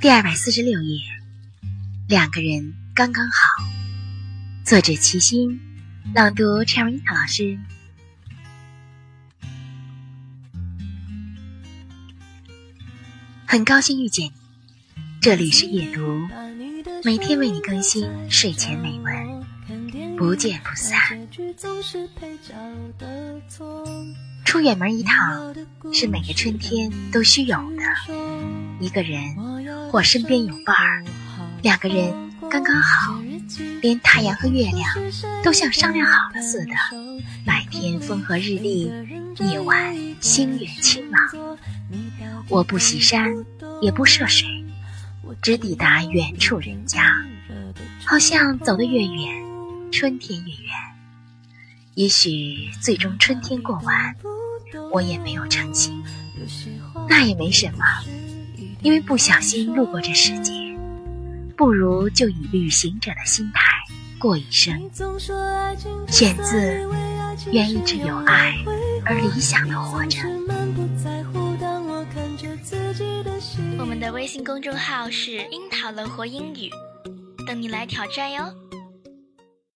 第二百四十六页，两个人刚刚好。作者：齐心，朗读 Cherry 老师。很高兴遇见你，这里是夜读，每天为你更新睡前美文，不见不散。出远门一趟，是每个春天都需有的。一个人或身边有伴儿，两个人刚刚好，连太阳和月亮都像商量好了似的。白天风和日丽，夜晚星月清朗。我不洗山，也不涉水，只抵达远处人家。好像走得越远，春天越远。也许最终春天过完，我也没有成亲，那也没什么。因为不小心路过这世界，不如就以旅行者的心态过一生。选自《愿一直有爱而理想的活着》。我们的微信公众号是“樱桃乐活英语”，等你来挑战哟。